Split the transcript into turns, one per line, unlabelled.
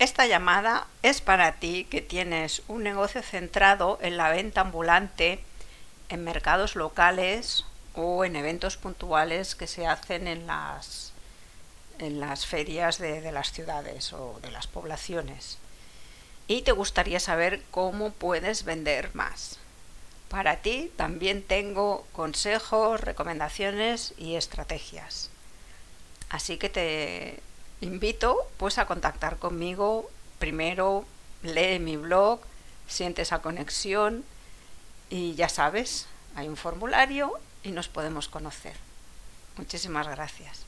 Esta llamada es para ti que tienes un negocio centrado en la venta ambulante en mercados locales o en eventos puntuales que se hacen en las, en las ferias de, de las ciudades o de las poblaciones. Y te gustaría saber cómo puedes vender más. Para ti también tengo consejos, recomendaciones y estrategias. Así que te invito pues a contactar conmigo. Primero lee mi blog, siente esa conexión y ya sabes, hay un formulario y nos podemos conocer. Muchísimas gracias.